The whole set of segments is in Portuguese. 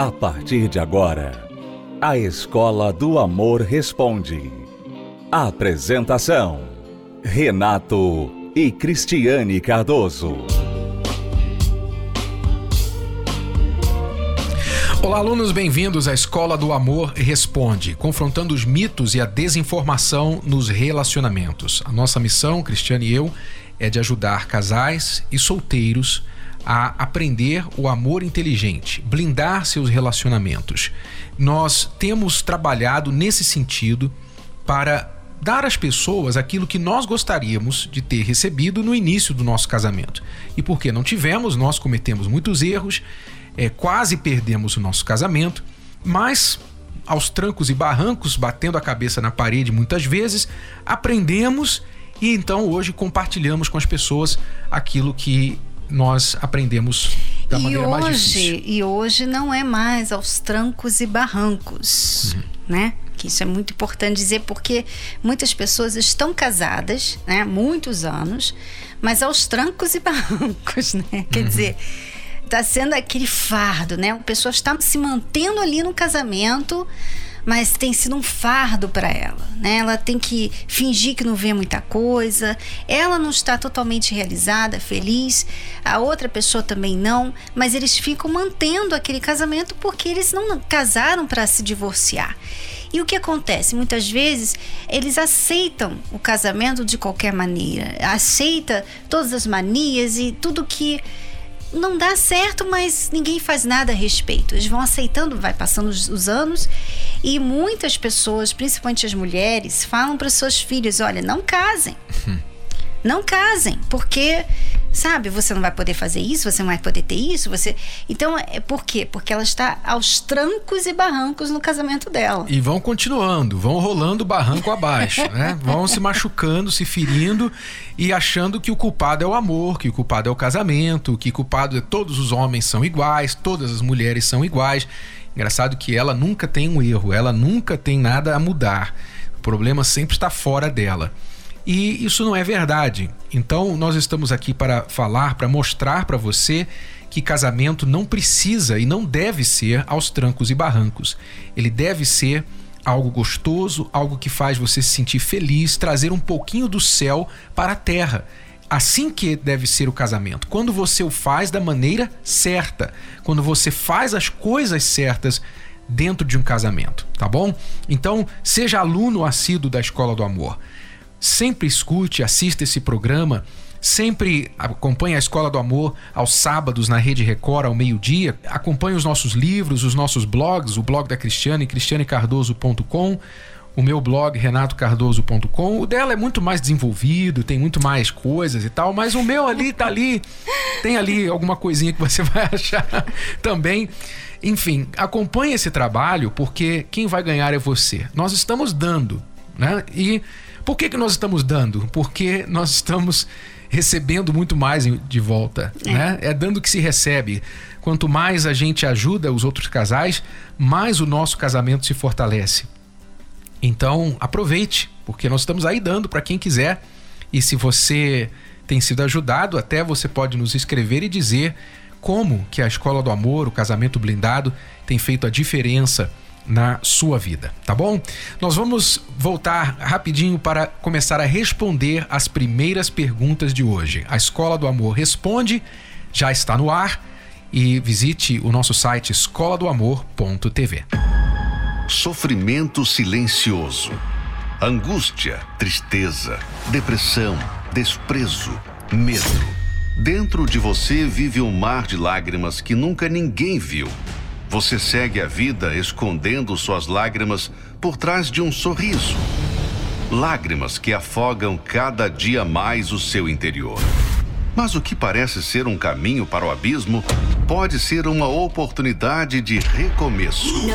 A partir de agora, a Escola do Amor Responde. Apresentação: Renato e Cristiane Cardoso. Olá, alunos, bem-vindos à Escola do Amor Responde, confrontando os mitos e a desinformação nos relacionamentos. A nossa missão, Cristiane e eu, é de ajudar casais e solteiros a aprender o amor inteligente, blindar seus relacionamentos. Nós temos trabalhado nesse sentido para dar às pessoas aquilo que nós gostaríamos de ter recebido no início do nosso casamento. E porque não tivemos, nós cometemos muitos erros, é, quase perdemos o nosso casamento, mas aos trancos e barrancos, batendo a cabeça na parede muitas vezes, aprendemos e então hoje compartilhamos com as pessoas aquilo que nós aprendemos da e maneira hoje, mais difícil. E hoje não é mais aos trancos e barrancos, uhum. né? Que isso é muito importante dizer porque muitas pessoas estão casadas, né? Muitos anos, mas aos trancos e barrancos, né? Quer uhum. dizer, está sendo aquele fardo, né? A pessoa está se mantendo ali no casamento mas tem sido um fardo para ela, né? Ela tem que fingir que não vê muita coisa, ela não está totalmente realizada, feliz, a outra pessoa também não, mas eles ficam mantendo aquele casamento porque eles não casaram para se divorciar. E o que acontece? Muitas vezes eles aceitam o casamento de qualquer maneira, aceita todas as manias e tudo que não dá certo, mas ninguém faz nada a respeito. Eles vão aceitando, vai passando os, os anos e muitas pessoas, principalmente as mulheres, falam para suas filhas: olha, não casem. não casem, porque sabe, você não vai poder fazer isso, você não vai poder ter isso, você. Então, é por quê? Porque ela está aos trancos e barrancos no casamento dela. E vão continuando, vão rolando barranco abaixo, né? Vão se machucando, se ferindo e achando que o culpado é o amor, que o culpado é o casamento, que o culpado é todos os homens são iguais, todas as mulheres são iguais. Engraçado que ela nunca tem um erro, ela nunca tem nada a mudar. O problema sempre está fora dela. E isso não é verdade. Então, nós estamos aqui para falar, para mostrar para você que casamento não precisa e não deve ser aos trancos e barrancos. Ele deve ser algo gostoso, algo que faz você se sentir feliz, trazer um pouquinho do céu para a terra. Assim que deve ser o casamento. Quando você o faz da maneira certa, quando você faz as coisas certas dentro de um casamento, tá bom? Então, seja aluno assíduo da Escola do Amor. Sempre escute, assista esse programa. Sempre acompanhe a Escola do Amor aos sábados na Rede Record ao meio-dia. Acompanhe os nossos livros, os nossos blogs, o blog da Cristiane, cristianecardoso.com, o meu blog renatocardoso.com. O dela é muito mais desenvolvido, tem muito mais coisas e tal, mas o meu ali tá ali, tem ali alguma coisinha que você vai achar também. Enfim, acompanhe esse trabalho porque quem vai ganhar é você. Nós estamos dando, né? E por que, que nós estamos dando? Porque nós estamos recebendo muito mais de volta, é. né? É dando que se recebe. Quanto mais a gente ajuda os outros casais, mais o nosso casamento se fortalece. Então, aproveite, porque nós estamos aí dando para quem quiser. E se você tem sido ajudado, até você pode nos escrever e dizer como que a Escola do Amor, o Casamento Blindado, tem feito a diferença na sua vida, tá bom? Nós vamos voltar rapidinho para começar a responder as primeiras perguntas de hoje. A Escola do Amor Responde já está no ar e visite o nosso site escola do amor.tv. Sofrimento silencioso, angústia, tristeza, depressão, desprezo, medo. Dentro de você vive um mar de lágrimas que nunca ninguém viu você segue a vida escondendo suas lágrimas por trás de um sorriso. Lágrimas que afogam cada dia mais o seu interior. Mas o que parece ser um caminho para o abismo pode ser uma oportunidade de recomeço.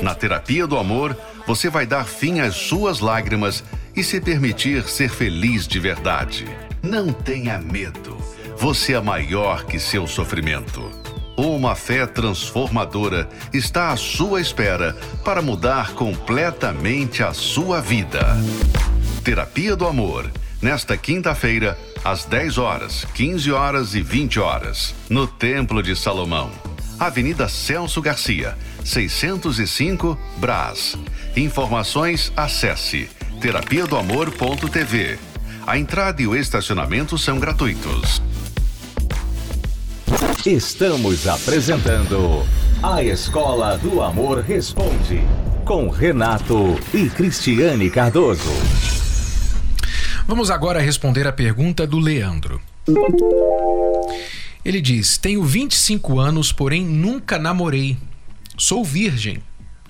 Na terapia do amor, você vai dar fim às suas lágrimas e se permitir ser feliz de verdade. Não tenha medo. Você é maior que seu sofrimento. Uma fé transformadora está à sua espera para mudar completamente a sua vida. Terapia do Amor, nesta quinta-feira, às 10 horas, 15 horas e 20 horas, no Templo de Salomão. Avenida Celso Garcia, 605, Brás. Informações acesse terapia do amor.tv. A entrada e o estacionamento são gratuitos. Estamos apresentando A Escola do Amor Responde, com Renato e Cristiane Cardoso. Vamos agora responder a pergunta do Leandro. Ele diz: Tenho 25 anos, porém nunca namorei. Sou virgem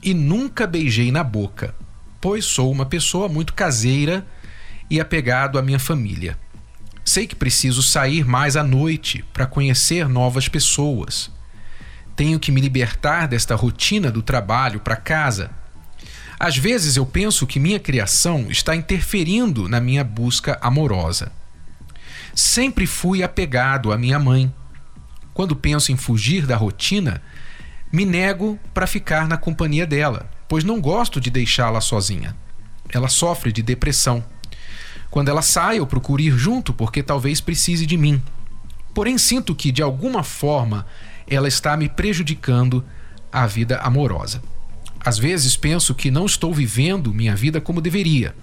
e nunca beijei na boca, pois sou uma pessoa muito caseira e apegado à minha família. Sei que preciso sair mais à noite para conhecer novas pessoas. Tenho que me libertar desta rotina do trabalho para casa. Às vezes eu penso que minha criação está interferindo na minha busca amorosa. Sempre fui apegado à minha mãe quando penso em fugir da rotina, me nego para ficar na companhia dela, pois não gosto de deixá-la sozinha. Ela sofre de depressão. Quando ela sai, eu procuro ir junto porque talvez precise de mim. Porém, sinto que, de alguma forma, ela está me prejudicando a vida amorosa. Às vezes penso que não estou vivendo minha vida como deveria.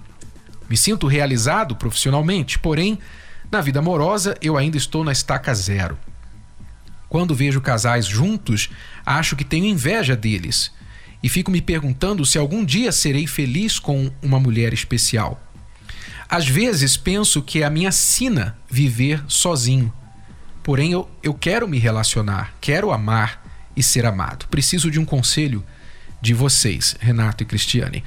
Me sinto realizado profissionalmente, porém, na vida amorosa eu ainda estou na estaca zero. Quando vejo casais juntos, acho que tenho inveja deles e fico me perguntando se algum dia serei feliz com uma mulher especial. Às vezes penso que é a minha sina viver sozinho. Porém, eu, eu quero me relacionar, quero amar e ser amado. Preciso de um conselho de vocês, Renato e Cristiane.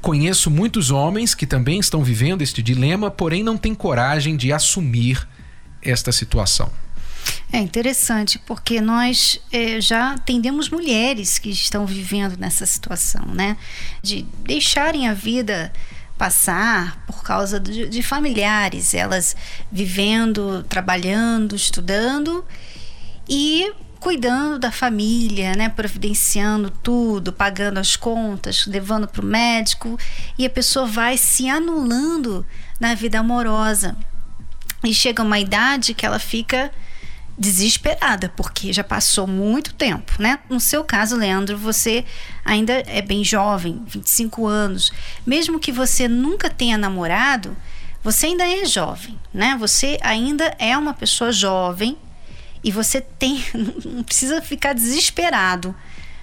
Conheço muitos homens que também estão vivendo este dilema, porém não têm coragem de assumir esta situação. É interessante, porque nós é, já atendemos mulheres que estão vivendo nessa situação, né? De deixarem a vida passar por causa de, de familiares, elas vivendo, trabalhando, estudando e cuidando da família, né, providenciando tudo, pagando as contas, levando para o médico, e a pessoa vai se anulando na vida amorosa. E chega uma idade que ela fica desesperada, porque já passou muito tempo, né? No seu caso, Leandro, você ainda é bem jovem, 25 anos. Mesmo que você nunca tenha namorado, você ainda é jovem, né? Você ainda é uma pessoa jovem e você tem não precisa ficar desesperado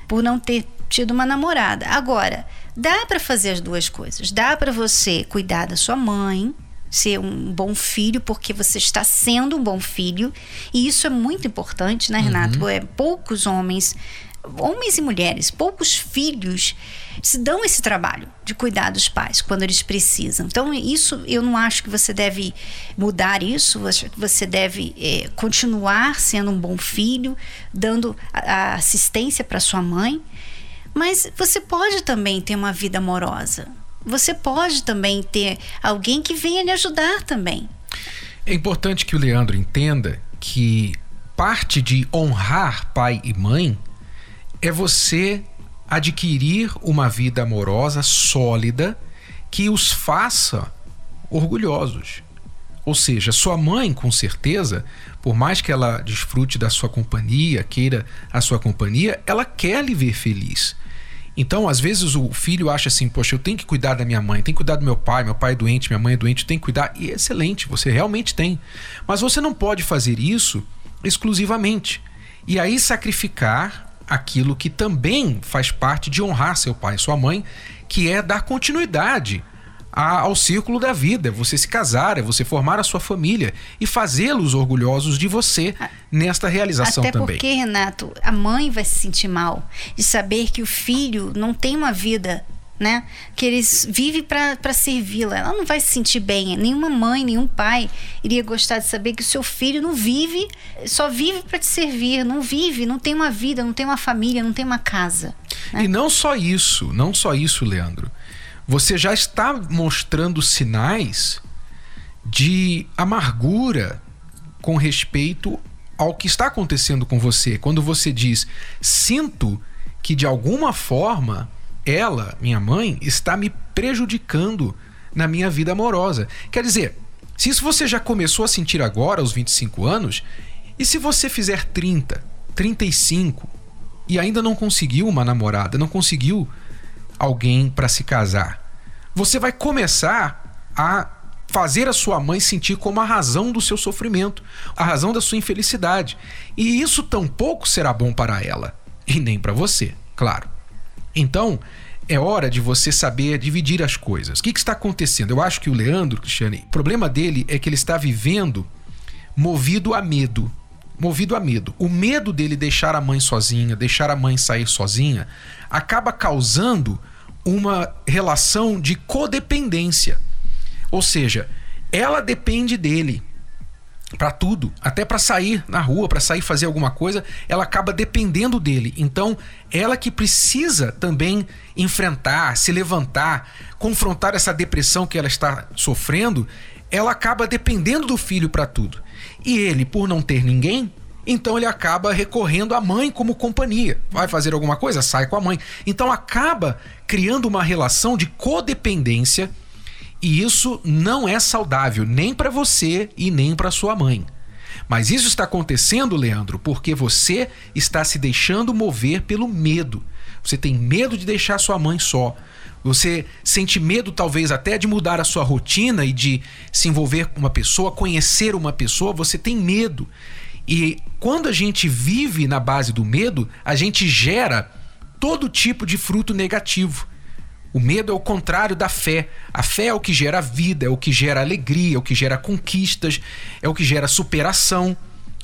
por não ter tido uma namorada. Agora, dá para fazer as duas coisas. Dá para você cuidar da sua mãe, ser um bom filho, porque você está sendo um bom filho. E isso é muito importante, né, Renato? Uhum. É, poucos homens, homens e mulheres, poucos filhos se dão esse trabalho de cuidar dos pais quando eles precisam. Então, isso eu não acho que você deve mudar isso, você deve é, continuar sendo um bom filho, dando a, a assistência para sua mãe. Mas você pode também ter uma vida amorosa você pode também ter alguém que venha lhe ajudar também. É importante que o Leandro entenda que parte de honrar pai e mãe é você adquirir uma vida amorosa sólida que os faça orgulhosos. Ou seja, sua mãe, com certeza, por mais que ela desfrute da sua companhia, queira a sua companhia, ela quer lhe ver feliz. Então, às vezes o filho acha assim: poxa, eu tenho que cuidar da minha mãe, tenho que cuidar do meu pai, meu pai é doente, minha mãe é doente, tenho que cuidar. E é excelente, você realmente tem. Mas você não pode fazer isso exclusivamente. E aí sacrificar aquilo que também faz parte de honrar seu pai e sua mãe, que é dar continuidade a, ao círculo da vida, é você se casar, é você formar a sua família e fazê-los orgulhosos de você nesta realização Até também. Até porque, Renato, a mãe vai se sentir mal de saber que o filho não tem uma vida né? Que eles vivem para servi-la. Ela não vai se sentir bem. Nenhuma mãe, nenhum pai iria gostar de saber que o seu filho não vive, só vive para te servir, não vive, não tem uma vida, não tem uma família, não tem uma casa. Né? E não só isso, não só isso, Leandro você já está mostrando sinais de amargura com respeito ao que está acontecendo com você. Quando você diz, sinto que de alguma forma ela, minha mãe, está me prejudicando na minha vida amorosa. Quer dizer, se isso você já começou a sentir agora, aos 25 anos, e se você fizer 30, 35, e ainda não conseguiu uma namorada, não conseguiu alguém para se casar, você vai começar a fazer a sua mãe sentir como a razão do seu sofrimento, a razão da sua infelicidade. E isso tampouco será bom para ela e nem para você, claro. Então, é hora de você saber dividir as coisas. O que, que, está acontecendo? Eu acho que o Leandro, Cristiane, o problema dele é que ele está vivendo movido a medo. Movido a medo. O medo dele deixar a mãe sozinha, deixar a mãe sair sozinha, acaba causando uma relação de codependência. Ou seja, ela depende dele para tudo, até para sair na rua, para sair fazer alguma coisa, ela acaba dependendo dele. Então, ela que precisa também enfrentar, se levantar, confrontar essa depressão que ela está sofrendo, ela acaba dependendo do filho para tudo. E ele, por não ter ninguém, então ele acaba recorrendo à mãe como companhia. Vai fazer alguma coisa? Sai com a mãe. Então acaba criando uma relação de codependência e isso não é saudável nem para você e nem para sua mãe. Mas isso está acontecendo, Leandro, porque você está se deixando mover pelo medo. Você tem medo de deixar sua mãe só. Você sente medo, talvez, até de mudar a sua rotina e de se envolver com uma pessoa, conhecer uma pessoa. Você tem medo. E quando a gente vive na base do medo, a gente gera todo tipo de fruto negativo. O medo é o contrário da fé. A fé é o que gera vida, é o que gera alegria, é o que gera conquistas, é o que gera superação.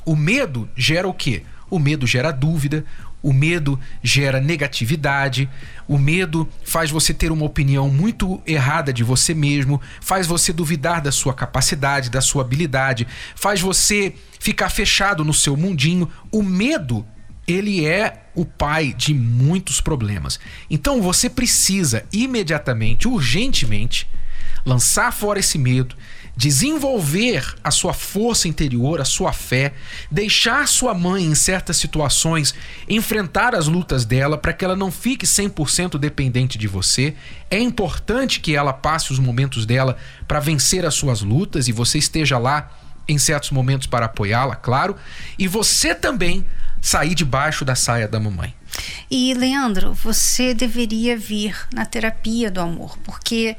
O medo gera o quê? O medo gera dúvida, o medo gera negatividade, o medo faz você ter uma opinião muito errada de você mesmo, faz você duvidar da sua capacidade, da sua habilidade, faz você ficar fechado no seu mundinho. O medo, ele é o pai de muitos problemas. Então você precisa imediatamente, urgentemente, lançar fora esse medo, desenvolver a sua força interior, a sua fé, deixar sua mãe em certas situações enfrentar as lutas dela para que ela não fique 100% dependente de você. É importante que ela passe os momentos dela para vencer as suas lutas e você esteja lá em certos momentos para apoiá-la, claro. E você também sair debaixo da saia da mamãe. E Leandro, você deveria vir na terapia do amor, porque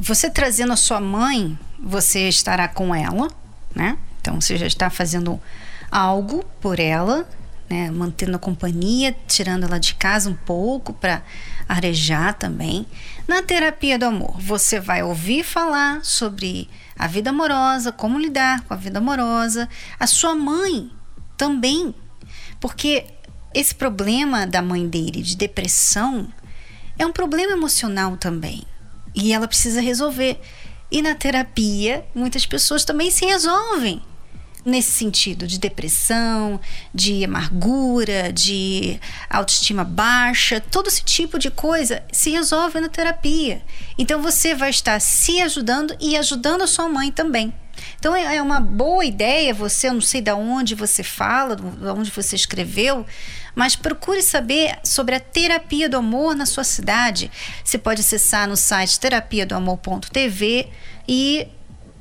você trazendo a sua mãe, você estará com ela, né? Então você já está fazendo algo por ela, né? Mantendo a companhia, tirando ela de casa um pouco para arejar também. Na terapia do amor, você vai ouvir falar sobre a vida amorosa, como lidar com a vida amorosa. A sua mãe também porque esse problema da mãe dele de depressão é um problema emocional também. E ela precisa resolver. E na terapia, muitas pessoas também se resolvem nesse sentido de depressão, de amargura, de autoestima baixa, todo esse tipo de coisa se resolve na terapia. Então você vai estar se ajudando e ajudando a sua mãe também. Então é, é uma boa ideia você, eu não sei de onde você fala, de onde você escreveu, mas procure saber sobre a terapia do amor na sua cidade. Você pode acessar no site terapia do amor.tv e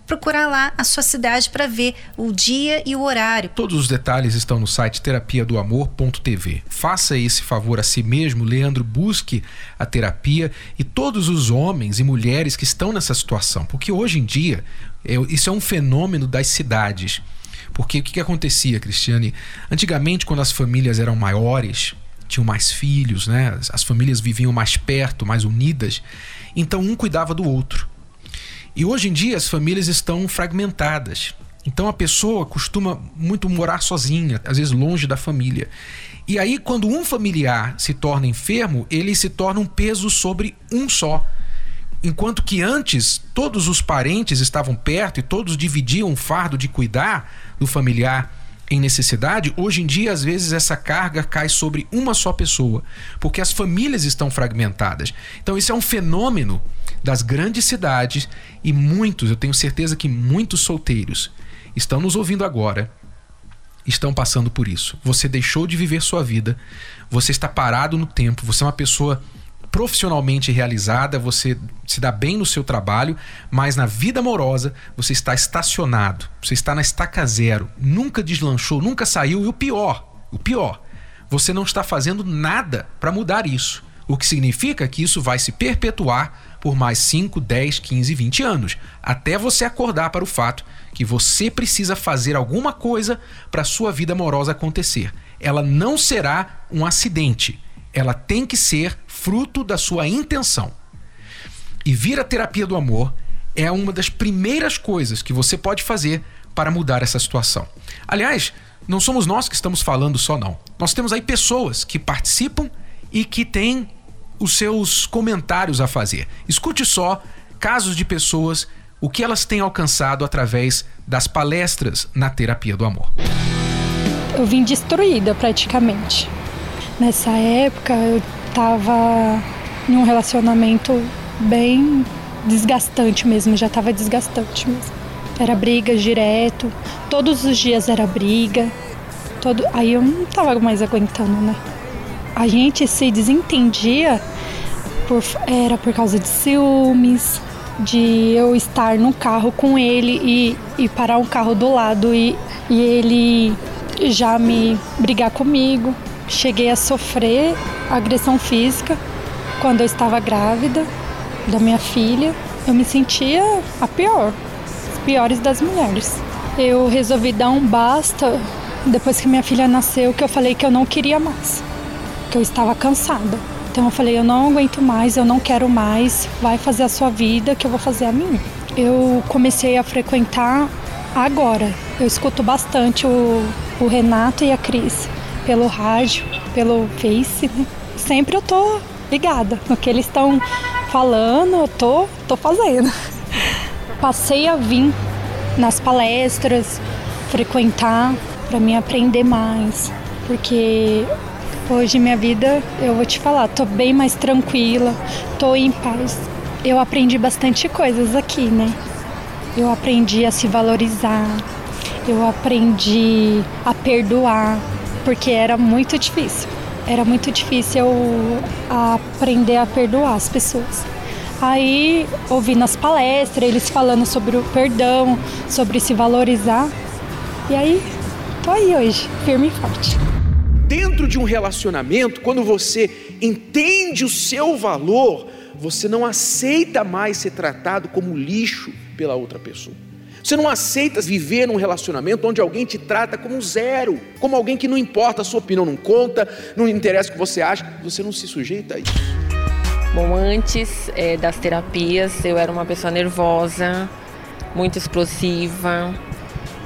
procurar lá a sua cidade para ver o dia e o horário. Todos os detalhes estão no site terapia do amor.tv. Faça esse favor a si mesmo, Leandro, busque a terapia e todos os homens e mulheres que estão nessa situação, porque hoje em dia é, isso é um fenômeno das cidades. Porque o que, que acontecia, Cristiane? Antigamente, quando as famílias eram maiores, tinham mais filhos, né? As famílias viviam mais perto, mais unidas. Então um cuidava do outro. E hoje em dia as famílias estão fragmentadas. Então a pessoa costuma muito morar sozinha, às vezes longe da família. E aí, quando um familiar se torna enfermo, ele se torna um peso sobre um só. Enquanto que antes todos os parentes estavam perto e todos dividiam o fardo de cuidar do familiar em necessidade, hoje em dia, às vezes, essa carga cai sobre uma só pessoa, porque as famílias estão fragmentadas. Então, isso é um fenômeno das grandes cidades e muitos, eu tenho certeza que muitos solteiros estão nos ouvindo agora, estão passando por isso. Você deixou de viver sua vida, você está parado no tempo, você é uma pessoa profissionalmente realizada, você se dá bem no seu trabalho, mas na vida amorosa você está estacionado, você está na estaca zero, nunca deslanchou, nunca saiu e o pior, o pior, você não está fazendo nada para mudar isso. O que significa que isso vai se perpetuar por mais 5, 10, 15, 20 anos, até você acordar para o fato que você precisa fazer alguma coisa para sua vida amorosa acontecer. Ela não será um acidente, ela tem que ser fruto da sua intenção. E vir à terapia do amor é uma das primeiras coisas que você pode fazer para mudar essa situação. Aliás, não somos nós que estamos falando só, não. Nós temos aí pessoas que participam e que têm os seus comentários a fazer. Escute só casos de pessoas, o que elas têm alcançado através das palestras na terapia do amor. Eu vim destruída praticamente. Nessa época eu estava em um relacionamento bem desgastante mesmo, já estava desgastante mesmo. Era briga direto, todos os dias era briga. Todo... Aí eu não estava mais aguentando, né? A gente se desentendia por... era por causa de ciúmes, de eu estar no carro com ele e, e parar um carro do lado e, e ele já me brigar comigo. Cheguei a sofrer agressão física quando eu estava grávida da minha filha. Eu me sentia a pior, as piores das mulheres. Eu resolvi dar um basta depois que minha filha nasceu, que eu falei que eu não queria mais, que eu estava cansada. Então eu falei, eu não aguento mais, eu não quero mais, vai fazer a sua vida que eu vou fazer a minha. Eu comecei a frequentar agora. Eu escuto bastante o, o Renato e a Cris pelo rádio, pelo Face. Né? Sempre eu tô ligada no que eles estão falando, eu tô, tô fazendo. Passei a vir nas palestras, frequentar para me aprender mais, porque Hoje minha vida, eu vou te falar, tô bem mais tranquila, tô em paz. Eu aprendi bastante coisas aqui, né? Eu aprendi a se valorizar, eu aprendi a perdoar, porque era muito difícil. Era muito difícil eu aprender a perdoar as pessoas. Aí, ouvindo as palestras, eles falando sobre o perdão, sobre se valorizar. E aí, tô aí hoje, firme e forte dentro de um relacionamento, quando você entende o seu valor, você não aceita mais ser tratado como lixo pela outra pessoa. Você não aceita viver num relacionamento onde alguém te trata como zero, como alguém que não importa, a sua opinião não conta, não interessa o que você acha, você não se sujeita a isso. Bom, antes é, das terapias, eu era uma pessoa nervosa, muito explosiva,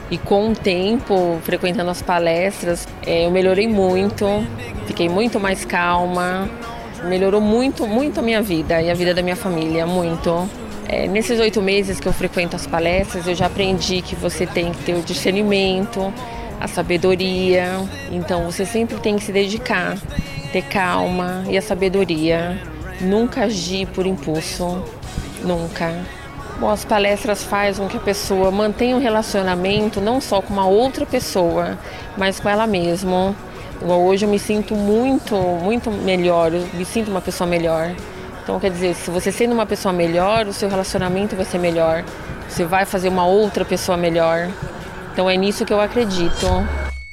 e com o tempo, frequentando as palestras, é, eu melhorei muito, fiquei muito mais calma, melhorou muito, muito a minha vida e a vida da minha família, muito. É, nesses oito meses que eu frequento as palestras, eu já aprendi que você tem que ter o discernimento, a sabedoria. Então você sempre tem que se dedicar, ter calma e a sabedoria. Nunca agir por impulso, nunca. Bom, as palestras fazem com que a pessoa mantenha um relacionamento não só com uma outra pessoa, mas com ela mesma. Hoje eu me sinto muito, muito melhor, eu me sinto uma pessoa melhor. Então, quer dizer, se você sendo uma pessoa melhor, o seu relacionamento vai ser melhor. Você vai fazer uma outra pessoa melhor. Então, é nisso que eu acredito.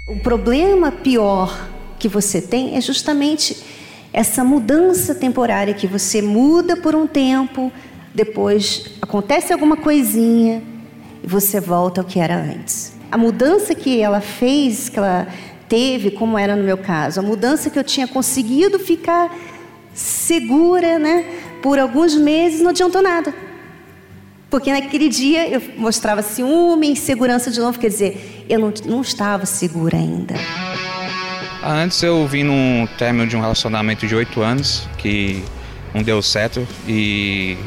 O problema pior que você tem é justamente essa mudança temporária que você muda por um tempo, depois acontece alguma coisinha e você volta ao que era antes. A mudança que ela fez, que ela teve, como era no meu caso, a mudança que eu tinha conseguido ficar segura, né, por alguns meses, não adiantou nada. Porque naquele dia eu mostrava ciúme, insegurança de novo, quer dizer, eu não, não estava segura ainda. Antes eu vim num término de um relacionamento de oito anos que não deu certo e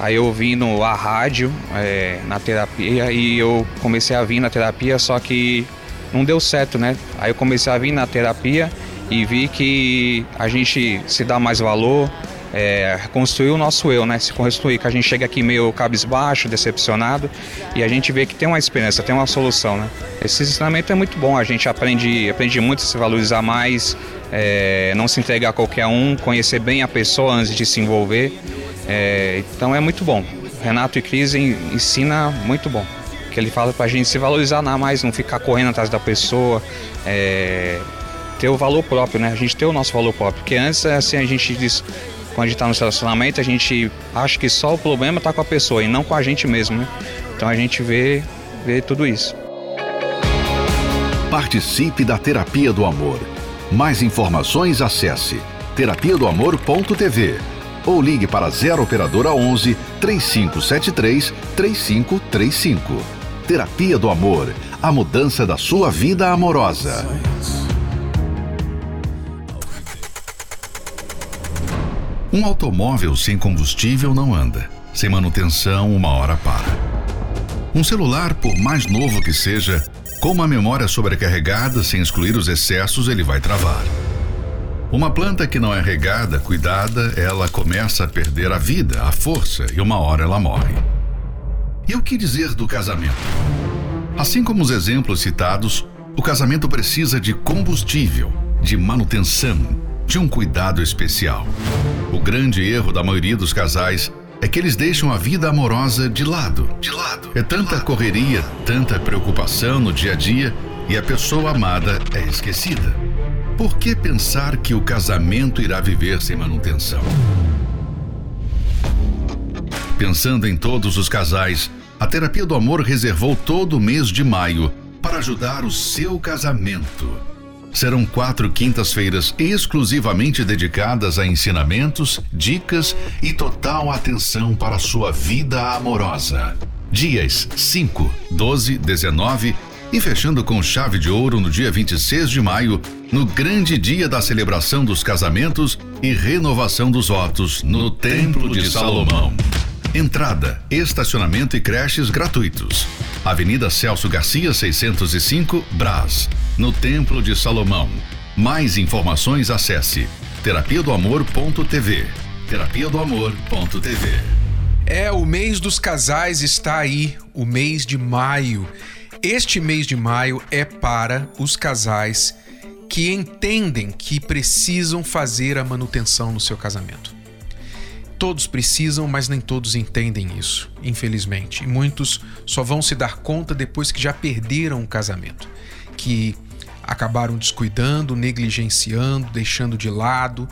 Aí eu vim no a rádio é, na terapia e eu comecei a vir na terapia, só que não deu certo, né? Aí eu comecei a vir na terapia e vi que a gente se dá mais valor, é, construir o nosso eu, né? Se construir, que a gente chega aqui meio cabisbaixo, decepcionado, e a gente vê que tem uma esperança, tem uma solução, né? Esse ensinamento é muito bom, a gente aprende, aprende muito a se valorizar mais, é, não se entregar a qualquer um, conhecer bem a pessoa antes de se envolver. É, então é muito bom. Renato e Cris ensina muito bom. Que ele fala pra gente se valorizar mais, não ficar correndo atrás da pessoa, é, ter o valor próprio, né? A gente ter o nosso valor próprio. Porque antes, assim, a gente diz, quando a gente tá no relacionamento, a gente acha que só o problema tá com a pessoa e não com a gente mesmo, né? Então a gente vê, vê tudo isso. Participe da Terapia do Amor. Mais informações acesse terapia do amor.tv ou ligue para 0 operadora 11 3573 3535. Terapia do Amor, a mudança da sua vida amorosa. Um automóvel sem combustível não anda. Sem manutenção, uma hora para. Um celular, por mais novo que seja, com uma memória sobrecarregada, sem excluir os excessos, ele vai travar. Uma planta que não é regada, cuidada, ela começa a perder a vida, a força, e uma hora ela morre. E o que dizer do casamento? Assim como os exemplos citados, o casamento precisa de combustível, de manutenção, de um cuidado especial. O grande erro da maioria dos casais é que eles deixam a vida amorosa de lado. De lado. É tanta correria, tanta preocupação no dia a dia e a pessoa amada é esquecida. Por que pensar que o casamento irá viver sem manutenção? Pensando em todos os casais, a Terapia do Amor reservou todo o mês de maio para ajudar o seu casamento. Serão quatro quintas-feiras exclusivamente dedicadas a ensinamentos, dicas e total atenção para sua vida amorosa. Dias 5, 12, 19 e fechando com chave de ouro no dia 26 de maio, no grande dia da celebração dos casamentos e renovação dos votos no Templo de Salomão. Entrada, estacionamento e creches gratuitos. Avenida Celso Garcia 605, Brás, no Templo de Salomão. Mais informações acesse terapia do amor.tv. Terapia do amor.tv. É, o mês dos casais está aí, o mês de maio. Este mês de maio é para os casais que entendem que precisam fazer a manutenção no seu casamento. Todos precisam, mas nem todos entendem isso, infelizmente. E muitos só vão se dar conta depois que já perderam o casamento, que acabaram descuidando, negligenciando, deixando de lado,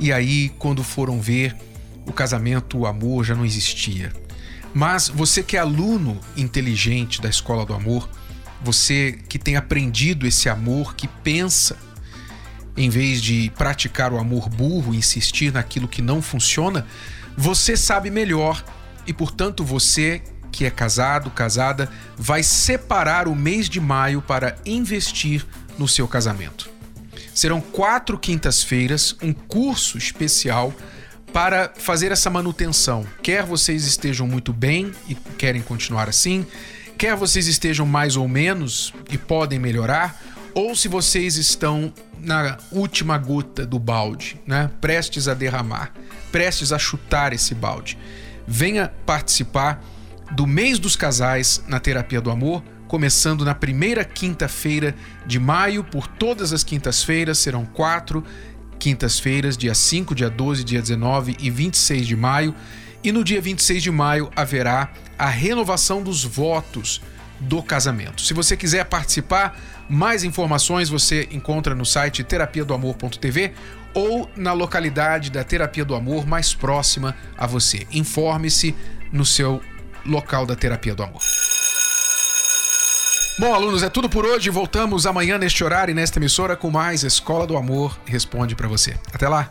e aí, quando foram ver, o casamento, o amor já não existia. Mas você que é aluno inteligente da Escola do Amor, você que tem aprendido esse amor, que pensa, em vez de praticar o amor burro, insistir naquilo que não funciona, você sabe melhor e, portanto, você que é casado, casada, vai separar o mês de maio para investir no seu casamento. Serão quatro quintas-feiras, um curso especial para fazer essa manutenção. Quer vocês estejam muito bem e querem continuar assim, quer vocês estejam mais ou menos e podem melhorar, ou se vocês estão na última gota do balde, né? prestes a derramar, prestes a chutar esse balde. Venha participar do mês dos casais na Terapia do Amor, começando na primeira quinta-feira de maio, por todas as quintas-feiras, serão quatro quintas-feiras, dia 5, dia 12, dia 19 e 26 de maio. E no dia 26 de maio haverá a renovação dos votos do casamento. Se você quiser participar, mais informações você encontra no site terapia do amor.tv ou na localidade da Terapia do Amor mais próxima a você. Informe-se no seu local da Terapia do Amor. Bom, alunos, é tudo por hoje. Voltamos amanhã neste horário e nesta emissora com mais Escola do Amor Responde para você. Até lá.